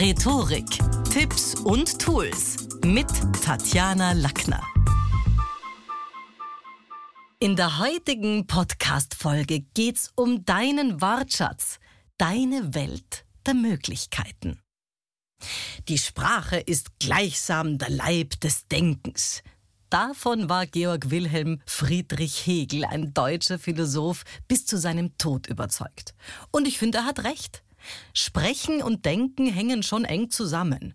Rhetorik, Tipps und Tools mit Tatjana Lackner. In der heutigen Podcast-Folge geht's um deinen Wortschatz, deine Welt der Möglichkeiten. Die Sprache ist gleichsam der Leib des Denkens. Davon war Georg Wilhelm Friedrich Hegel, ein deutscher Philosoph, bis zu seinem Tod überzeugt. Und ich finde, er hat recht. Sprechen und Denken hängen schon eng zusammen.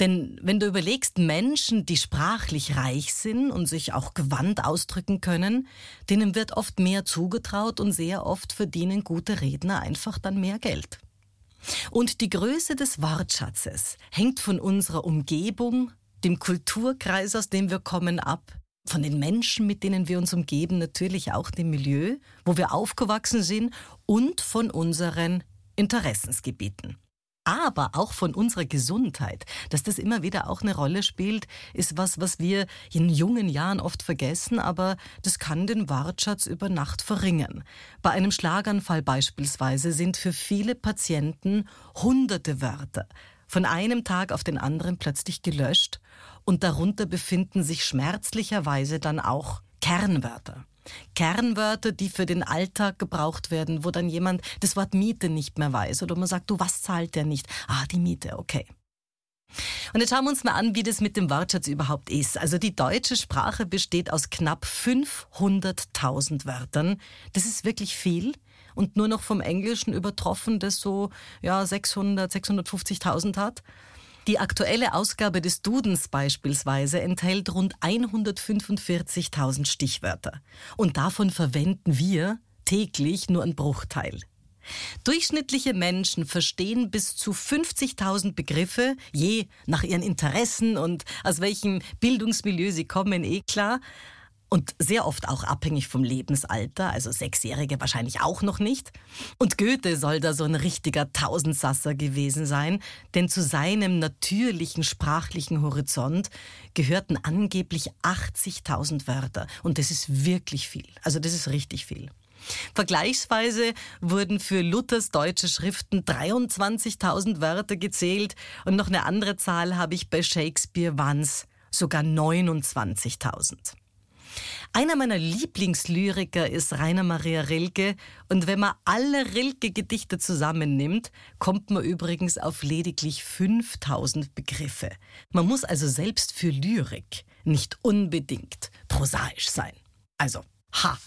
Denn wenn du überlegst, Menschen, die sprachlich reich sind und sich auch gewandt ausdrücken können, denen wird oft mehr zugetraut und sehr oft verdienen gute Redner einfach dann mehr Geld. Und die Größe des Wortschatzes hängt von unserer Umgebung, dem Kulturkreis, aus dem wir kommen, ab, von den Menschen, mit denen wir uns umgeben, natürlich auch dem Milieu, wo wir aufgewachsen sind und von unseren Interessensgebieten. Aber auch von unserer Gesundheit, dass das immer wieder auch eine Rolle spielt, ist was, was wir in jungen Jahren oft vergessen, aber das kann den Wortschatz über Nacht verringern. Bei einem Schlaganfall beispielsweise sind für viele Patienten hunderte Wörter von einem Tag auf den anderen plötzlich gelöscht und darunter befinden sich schmerzlicherweise dann auch Kernwörter. Kernwörter, die für den Alltag gebraucht werden, wo dann jemand das Wort Miete nicht mehr weiß oder man sagt, du, was zahlt der nicht? Ah, die Miete, okay. Und jetzt schauen wir uns mal an, wie das mit dem Wortschatz überhaupt ist. Also die deutsche Sprache besteht aus knapp 500.000 Wörtern. Das ist wirklich viel und nur noch vom Englischen übertroffen, das so ja 600, 650.000 hat. Die aktuelle Ausgabe des Dudens beispielsweise enthält rund 145.000 Stichwörter. Und davon verwenden wir täglich nur einen Bruchteil. Durchschnittliche Menschen verstehen bis zu 50.000 Begriffe, je nach ihren Interessen und aus welchem Bildungsmilieu sie kommen, eh klar und sehr oft auch abhängig vom Lebensalter, also Sechsjährige wahrscheinlich auch noch nicht. Und Goethe soll da so ein richtiger Tausendsasser gewesen sein, denn zu seinem natürlichen sprachlichen Horizont gehörten angeblich 80.000 Wörter. Und das ist wirklich viel. Also das ist richtig viel. Vergleichsweise wurden für Luthers deutsche Schriften 23.000 Wörter gezählt und noch eine andere Zahl habe ich bei Shakespeare waren es sogar 29.000. Einer meiner Lieblingslyriker ist Rainer Maria Rilke und wenn man alle Rilke-Gedichte zusammennimmt, kommt man übrigens auf lediglich 5000 Begriffe. Man muss also selbst für Lyrik nicht unbedingt prosaisch sein. Also, ha!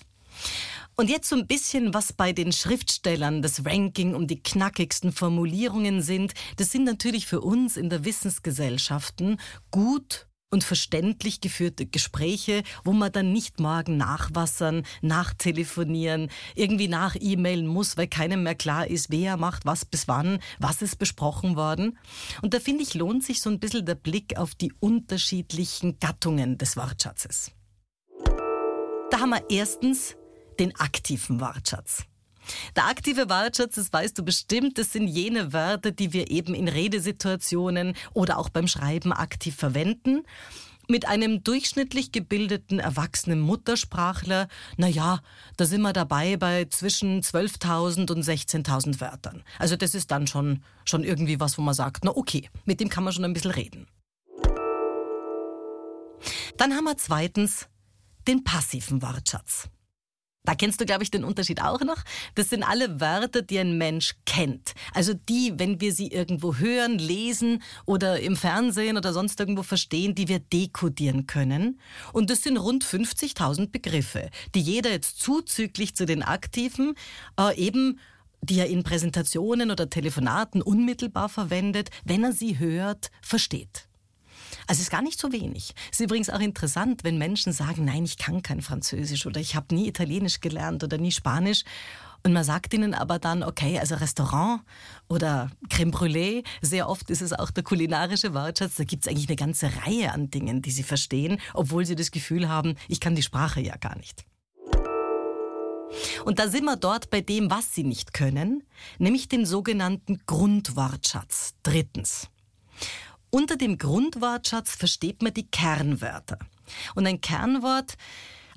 Und jetzt so ein bisschen, was bei den Schriftstellern das Ranking um die knackigsten Formulierungen sind. Das sind natürlich für uns in der Wissensgesellschaften gut und verständlich geführte Gespräche, wo man dann nicht morgen nachwassern, nachtelefonieren, irgendwie nach E-Mailen muss, weil keinem mehr klar ist, wer macht was bis wann, was ist besprochen worden. Und da finde ich, lohnt sich so ein bisschen der Blick auf die unterschiedlichen Gattungen des Wortschatzes. Da haben wir erstens den aktiven Wortschatz. Der aktive Wortschatz, das weißt du bestimmt, das sind jene Wörter, die wir eben in Redesituationen oder auch beim Schreiben aktiv verwenden. Mit einem durchschnittlich gebildeten erwachsenen Muttersprachler, na ja, da sind wir dabei bei zwischen 12.000 und 16.000 Wörtern. Also das ist dann schon, schon irgendwie was, wo man sagt, na okay, mit dem kann man schon ein bisschen reden. Dann haben wir zweitens den passiven Wortschatz. Da kennst du, glaube ich, den Unterschied auch noch. Das sind alle Wörter, die ein Mensch kennt. Also die, wenn wir sie irgendwo hören, lesen oder im Fernsehen oder sonst irgendwo verstehen, die wir dekodieren können. Und das sind rund 50.000 Begriffe, die jeder jetzt zuzüglich zu den Aktiven äh, eben die er in Präsentationen oder Telefonaten unmittelbar verwendet, wenn er sie hört, versteht. Also es ist gar nicht so wenig. Es ist übrigens auch interessant, wenn Menschen sagen, nein, ich kann kein Französisch oder ich habe nie Italienisch gelernt oder nie Spanisch. Und man sagt ihnen aber dann, okay, also Restaurant oder Creme Brûlée, sehr oft ist es auch der kulinarische Wortschatz, da gibt es eigentlich eine ganze Reihe an Dingen, die sie verstehen, obwohl sie das Gefühl haben, ich kann die Sprache ja gar nicht. Und da sind wir dort bei dem, was sie nicht können, nämlich den sogenannten Grundwortschatz. Drittens. Unter dem Grundwortschatz versteht man die Kernwörter. Und ein Kernwort,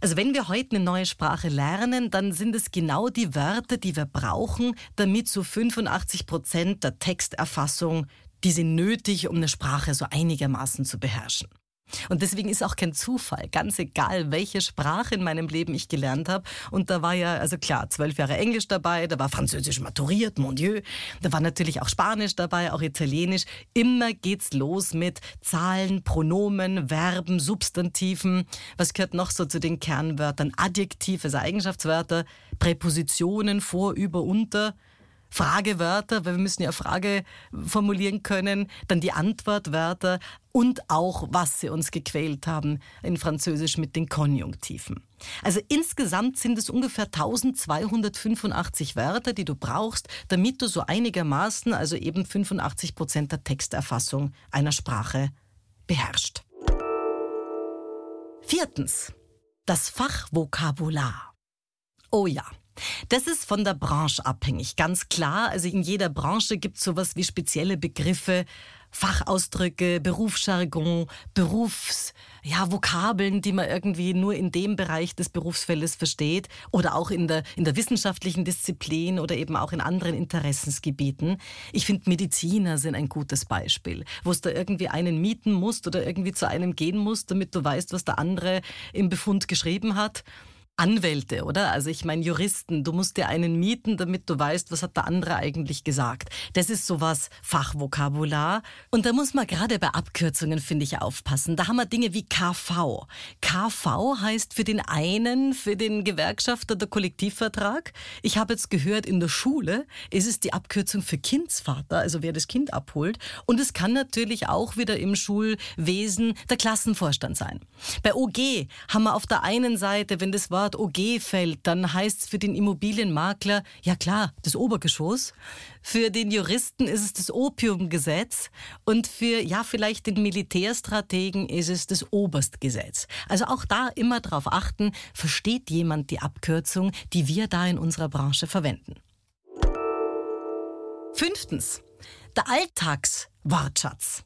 also wenn wir heute eine neue Sprache lernen, dann sind es genau die Wörter, die wir brauchen, damit zu 85 Prozent der Texterfassung die sind nötig, um eine Sprache so einigermaßen zu beherrschen. Und deswegen ist auch kein Zufall, ganz egal, welche Sprache in meinem Leben ich gelernt habe. Und da war ja, also klar, zwölf Jahre Englisch dabei, da war Französisch maturiert, mon Dieu. Da war natürlich auch Spanisch dabei, auch Italienisch. Immer geht's los mit Zahlen, Pronomen, Verben, Substantiven. Was gehört noch so zu den Kernwörtern? Adjektive, also Eigenschaftswörter, Präpositionen, vor, über, unter. Fragewörter, weil wir müssen ja Frage formulieren können, dann die Antwortwörter und auch, was sie uns gequält haben in Französisch mit den Konjunktiven. Also insgesamt sind es ungefähr 1285 Wörter, die du brauchst, damit du so einigermaßen, also eben 85 Prozent der Texterfassung einer Sprache beherrschst. Viertens. Das Fachvokabular. Oh ja, das ist von der Branche abhängig, ganz klar. Also in jeder Branche gibt es sowas wie spezielle Begriffe, Fachausdrücke, Berufsjargon, Berufs, ja, Vokabeln, die man irgendwie nur in dem Bereich des Berufsfeldes versteht oder auch in der, in der wissenschaftlichen Disziplin oder eben auch in anderen Interessensgebieten. Ich finde, Mediziner sind ein gutes Beispiel, wo es da irgendwie einen mieten musst oder irgendwie zu einem gehen musst, damit du weißt, was der andere im Befund geschrieben hat. Anwälte, oder? Also ich meine Juristen, du musst dir einen mieten, damit du weißt, was hat der andere eigentlich gesagt. Das ist sowas Fachvokabular. Und da muss man gerade bei Abkürzungen, finde ich, aufpassen. Da haben wir Dinge wie KV. KV heißt für den einen, für den Gewerkschafter der Kollektivvertrag. Ich habe jetzt gehört, in der Schule ist es die Abkürzung für Kindsvater, also wer das Kind abholt. Und es kann natürlich auch wieder im Schulwesen der Klassenvorstand sein. Bei OG haben wir auf der einen Seite, wenn das Wort Wort OG fällt, dann heißt es für den Immobilienmakler, ja klar, das Obergeschoss. Für den Juristen ist es das Opiumgesetz und für, ja, vielleicht den Militärstrategen ist es das Oberstgesetz. Also auch da immer darauf achten, versteht jemand die Abkürzung, die wir da in unserer Branche verwenden. Fünftens, der Alltagswortschatz.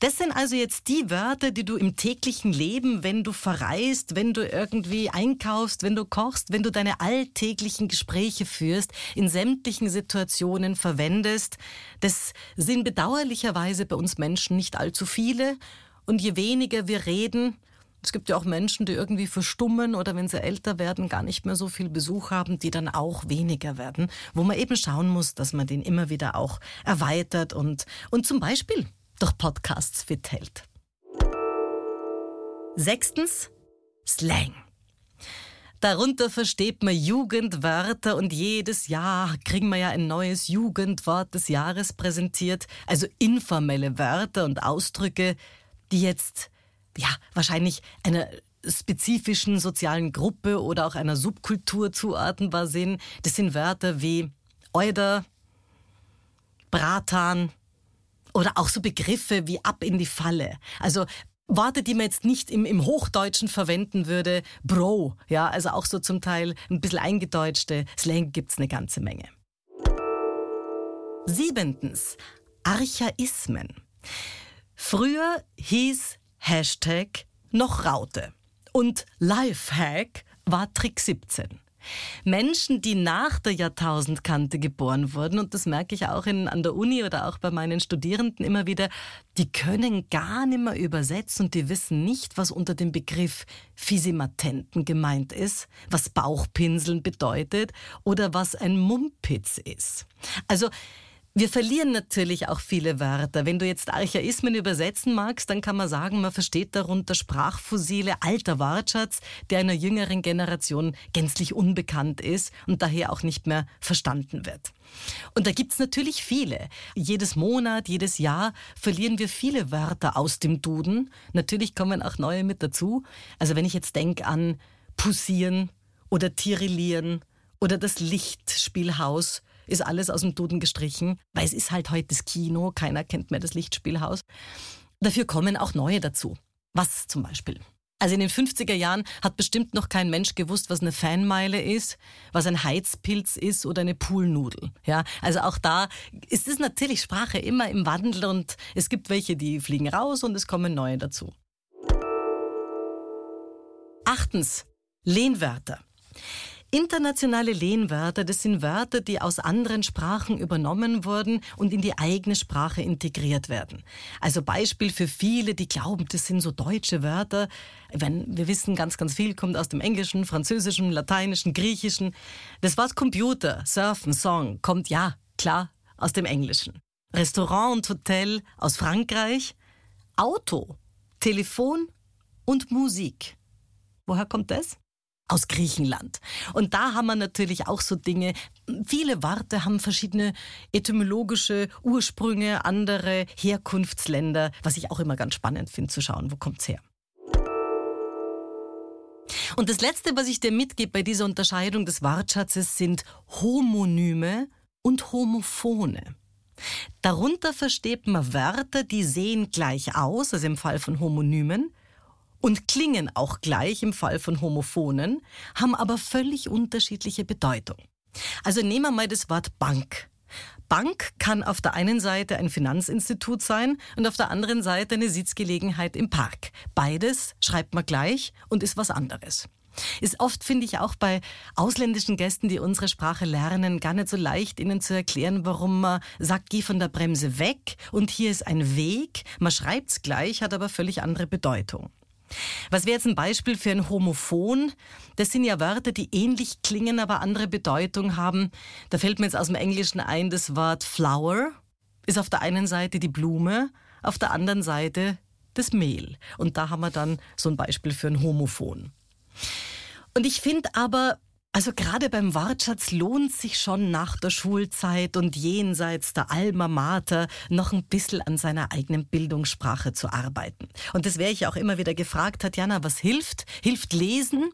Das sind also jetzt die Wörter, die du im täglichen Leben, wenn du verreist, wenn du irgendwie einkaufst, wenn du kochst, wenn du deine alltäglichen Gespräche führst, in sämtlichen Situationen verwendest. Das sind bedauerlicherweise bei uns Menschen nicht allzu viele. Und je weniger wir reden, es gibt ja auch Menschen, die irgendwie verstummen oder wenn sie älter werden, gar nicht mehr so viel Besuch haben, die dann auch weniger werden, wo man eben schauen muss, dass man den immer wieder auch erweitert und, und zum Beispiel durch Podcasts fit hält. Sechstens, Slang. Darunter versteht man Jugendwörter und jedes Jahr kriegen wir ja ein neues Jugendwort des Jahres präsentiert. Also informelle Wörter und Ausdrücke, die jetzt, ja, wahrscheinlich einer spezifischen sozialen Gruppe oder auch einer Subkultur zuordnenbar sind. Das sind Wörter wie Euder, Bratan, oder auch so Begriffe wie ab in die Falle. Also Worte, die man jetzt nicht im, im Hochdeutschen verwenden würde, Bro, ja, also auch so zum Teil ein bisschen eingedeutschte Slang gibt's eine ganze Menge. Siebentens, Archaismen. Früher hieß Hashtag noch Raute und Lifehack war Trick 17. Menschen, die nach der Jahrtausendkante geboren wurden, und das merke ich auch in, an der Uni oder auch bei meinen Studierenden immer wieder, die können gar nicht mehr übersetzen und die wissen nicht, was unter dem Begriff Fisimatenten gemeint ist, was Bauchpinseln bedeutet oder was ein Mumpitz ist. Also wir verlieren natürlich auch viele Wörter. Wenn du jetzt Archaismen übersetzen magst, dann kann man sagen, man versteht darunter Sprachfossile, alter Wortschatz, der einer jüngeren Generation gänzlich unbekannt ist und daher auch nicht mehr verstanden wird. Und da gibt's natürlich viele. Jedes Monat, jedes Jahr verlieren wir viele Wörter aus dem Duden. Natürlich kommen auch neue mit dazu. Also wenn ich jetzt denke an Pussieren oder Tirillieren oder das Lichtspielhaus, ist alles aus dem Duden gestrichen, weil es ist halt heute das Kino, keiner kennt mehr das Lichtspielhaus. Dafür kommen auch neue dazu. Was zum Beispiel? Also in den 50er Jahren hat bestimmt noch kein Mensch gewusst, was eine Fanmeile ist, was ein Heizpilz ist oder eine Poolnudel. Ja, also auch da ist es natürlich Sprache immer im Wandel und es gibt welche, die fliegen raus und es kommen neue dazu. Achtens, Lehnwörter. Internationale Lehnwörter, das sind Wörter, die aus anderen Sprachen übernommen wurden und in die eigene Sprache integriert werden. Also Beispiel für viele, die glauben, das sind so deutsche Wörter. Wenn wir wissen, ganz, ganz viel kommt aus dem Englischen, Französischen, Lateinischen, Griechischen. Das Wort Computer, Surfen, Song kommt ja klar aus dem Englischen. Restaurant und Hotel aus Frankreich. Auto, Telefon und Musik. Woher kommt das? Aus Griechenland. Und da haben wir natürlich auch so Dinge. Viele Worte haben verschiedene etymologische Ursprünge, andere Herkunftsländer, was ich auch immer ganz spannend finde zu schauen, wo kommt's her. Und das Letzte, was ich dir mitgebe bei dieser Unterscheidung des Wortschatzes, sind Homonyme und Homophone. Darunter versteht man Wörter, die sehen gleich aus, also im Fall von Homonymen, und klingen auch gleich im Fall von Homophonen, haben aber völlig unterschiedliche Bedeutung. Also nehmen wir mal das Wort Bank. Bank kann auf der einen Seite ein Finanzinstitut sein und auf der anderen Seite eine Sitzgelegenheit im Park. Beides schreibt man gleich und ist was anderes. Ist oft, finde ich, auch bei ausländischen Gästen, die unsere Sprache lernen, gar nicht so leicht, ihnen zu erklären, warum man sagt, geh von der Bremse weg und hier ist ein Weg. Man schreibt's gleich, hat aber völlig andere Bedeutung. Was wäre jetzt ein Beispiel für ein Homophon? Das sind ja Wörter, die ähnlich klingen, aber andere Bedeutung haben. Da fällt mir jetzt aus dem Englischen ein, das Wort flower ist auf der einen Seite die Blume, auf der anderen Seite das Mehl. Und da haben wir dann so ein Beispiel für ein Homophon. Und ich finde aber, also gerade beim Wortschatz lohnt sich schon nach der Schulzeit und jenseits der Alma Mater noch ein bisschen an seiner eigenen Bildungssprache zu arbeiten. Und das wäre ich auch immer wieder gefragt, Tatjana, was hilft? Hilft Lesen?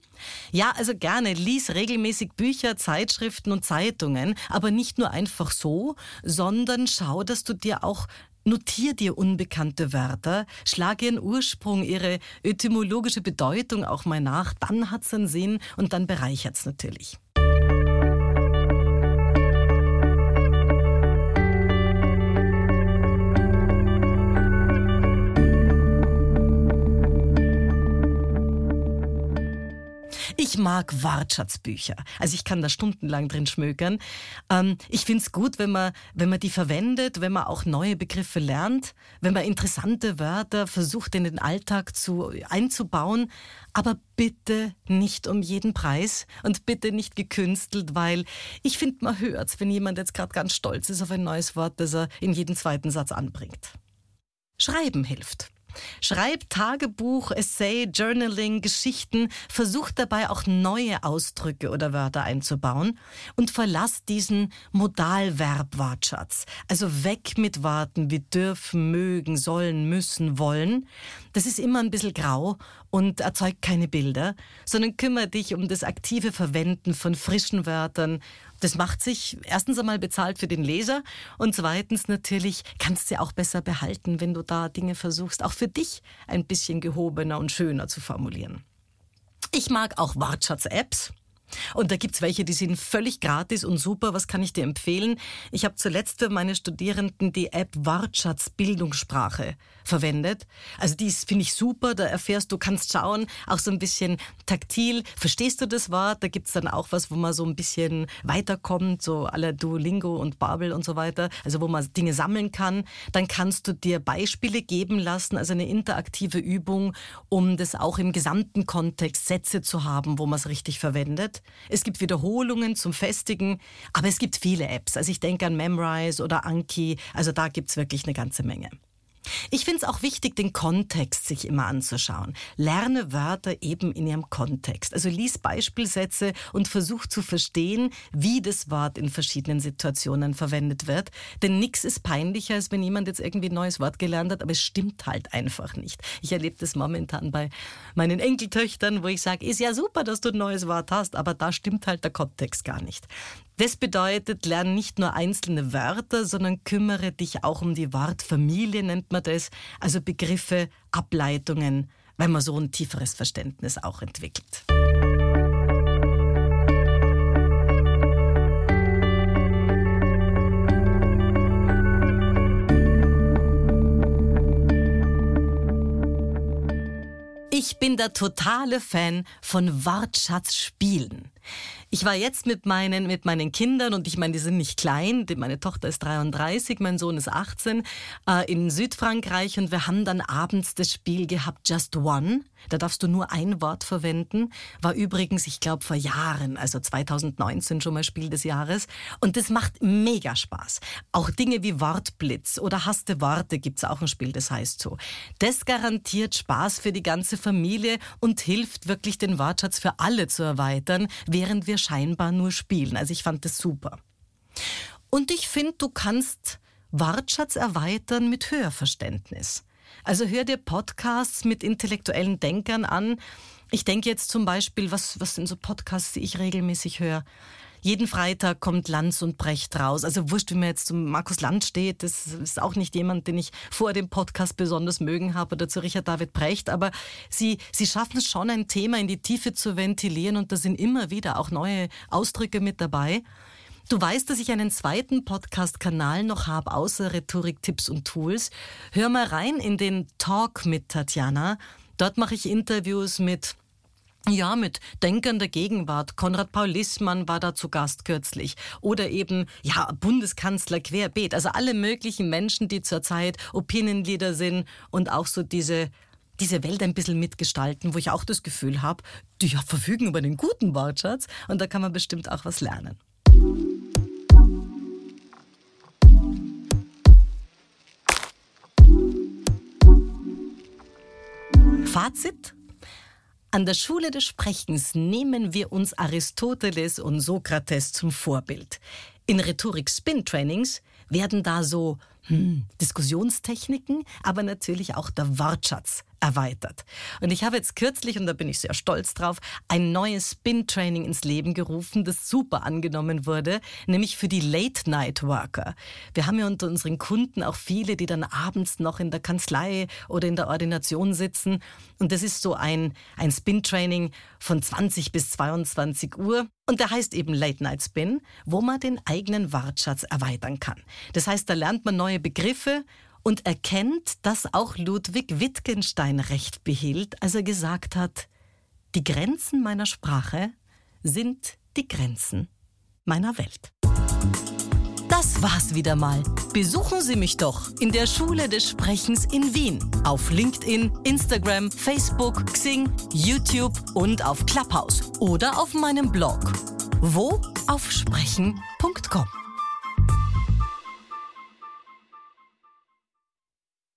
Ja, also gerne, lies regelmäßig Bücher, Zeitschriften und Zeitungen, aber nicht nur einfach so, sondern schau, dass du dir auch Notier dir unbekannte Wörter, schlag ihren Ursprung, ihre etymologische Bedeutung auch mal nach, dann hat's einen Sinn und dann bereichert's natürlich. Ich mag Wortschatzbücher. Also ich kann da stundenlang drin schmökern. Ähm, ich find's gut, wenn man, wenn man die verwendet, wenn man auch neue Begriffe lernt, wenn man interessante Wörter versucht in den Alltag zu, einzubauen. Aber bitte nicht um jeden Preis und bitte nicht gekünstelt, weil ich finde, man hört's, wenn jemand jetzt gerade ganz stolz ist auf ein neues Wort, das er in jeden zweiten Satz anbringt. Schreiben hilft. Schreib Tagebuch, Essay, Journaling, Geschichten, versuch dabei auch neue Ausdrücke oder Wörter einzubauen und verlass diesen Modalverb-Wortschatz. Also weg mit Worten wie dürfen, mögen, sollen, müssen, wollen. Das ist immer ein bisschen grau und erzeugt keine Bilder, sondern kümmere dich um das aktive Verwenden von frischen Wörtern, das macht sich erstens einmal bezahlt für den Leser und zweitens natürlich kannst du sie auch besser behalten, wenn du da Dinge versuchst, auch für dich ein bisschen gehobener und schöner zu formulieren. Ich mag auch Wortschatz-Apps. Und da gibt's welche, die sind völlig gratis und super. Was kann ich dir empfehlen? Ich habe zuletzt für meine Studierenden die App Wortschatz Bildungssprache verwendet. Also die finde ich super. Da erfährst du, kannst schauen, auch so ein bisschen taktil. Verstehst du das Wort? Da gibt's dann auch was, wo man so ein bisschen weiterkommt, so aller Duolingo und Babel und so weiter. Also wo man Dinge sammeln kann. Dann kannst du dir Beispiele geben lassen, also eine interaktive Übung, um das auch im gesamten Kontext Sätze zu haben, wo man es richtig verwendet. Es gibt Wiederholungen zum Festigen, aber es gibt viele Apps. Also ich denke an Memrise oder Anki. Also da gibt's wirklich eine ganze Menge. Ich finde es auch wichtig, den Kontext sich immer anzuschauen. Lerne Wörter eben in ihrem Kontext. Also lies Beispielsätze und versuch zu verstehen, wie das Wort in verschiedenen Situationen verwendet wird. Denn nichts ist peinlicher, als wenn jemand jetzt irgendwie ein neues Wort gelernt hat, aber es stimmt halt einfach nicht. Ich erlebe das momentan bei meinen Enkeltöchtern, wo ich sage, ist ja super, dass du ein neues Wort hast, aber da stimmt halt der Kontext gar nicht. Das bedeutet, lerne nicht nur einzelne Wörter, sondern kümmere dich auch um die Wortfamilie, nennt man das, also Begriffe, Ableitungen, weil man so ein tieferes Verständnis auch entwickelt. Ich bin der totale Fan von Wortschatzspielen. Ich war jetzt mit meinen, mit meinen Kindern und ich meine, die sind nicht klein. Meine Tochter ist 33, mein Sohn ist 18, äh, in Südfrankreich und wir haben dann abends das Spiel gehabt, Just One. Da darfst du nur ein Wort verwenden. War übrigens, ich glaube, vor Jahren, also 2019 schon mal Spiel des Jahres. Und das macht mega Spaß. Auch Dinge wie Wortblitz oder Hasste Worte gibt's auch ein Spiel, das heißt so. Das garantiert Spaß für die ganze Familie und hilft wirklich den Wortschatz für alle zu erweitern, während wir scheinbar nur spielen. Also ich fand das super. Und ich finde, du kannst Wortschatz erweitern mit Hörverständnis. Also hör dir Podcasts mit intellektuellen Denkern an. Ich denke jetzt zum Beispiel, was, was sind so Podcasts, die ich regelmäßig höre? Jeden Freitag kommt Lanz und Brecht raus. Also wurscht, wie man jetzt zum Markus Land steht, das ist auch nicht jemand, den ich vor dem Podcast besonders mögen habe oder zu Richard David Brecht, aber sie, sie schaffen es schon, ein Thema in die Tiefe zu ventilieren und da sind immer wieder auch neue Ausdrücke mit dabei. Du weißt, dass ich einen zweiten Podcast-Kanal noch habe, außer Rhetorik, Tipps und Tools. Hör mal rein in den Talk mit Tatjana. Dort mache ich Interviews mit ja, mit Denkern der Gegenwart. Konrad Paul Lissmann war da zu Gast kürzlich. Oder eben, ja, Bundeskanzler querbeet. Also alle möglichen Menschen, die zurzeit Opinion-Leader sind und auch so diese, diese Welt ein bisschen mitgestalten, wo ich auch das Gefühl habe, die ja, verfügen über einen guten Wortschatz und da kann man bestimmt auch was lernen. Fazit? An der Schule des Sprechens nehmen wir uns Aristoteles und Sokrates zum Vorbild. In Rhetorik-Spin-Trainings werden da so hm, Diskussionstechniken, aber natürlich auch der Wortschatz erweitert. Und ich habe jetzt kürzlich, und da bin ich sehr stolz drauf, ein neues Spin-Training ins Leben gerufen, das super angenommen wurde, nämlich für die Late-Night-Worker. Wir haben ja unter unseren Kunden auch viele, die dann abends noch in der Kanzlei oder in der Ordination sitzen. Und das ist so ein, ein Spin-Training von 20 bis 22 Uhr. Und der heißt eben Late Night Spin, wo man den eigenen Wortschatz erweitern kann. Das heißt, da lernt man neue Begriffe und erkennt, dass auch Ludwig Wittgenstein Recht behielt, als er gesagt hat, die Grenzen meiner Sprache sind die Grenzen meiner Welt. Das war's wieder mal. Besuchen Sie mich doch in der Schule des Sprechens in Wien. Auf LinkedIn, Instagram, Facebook, Xing, YouTube und auf Clubhouse. Oder auf meinem Blog. Wo? Auf sprechen.com.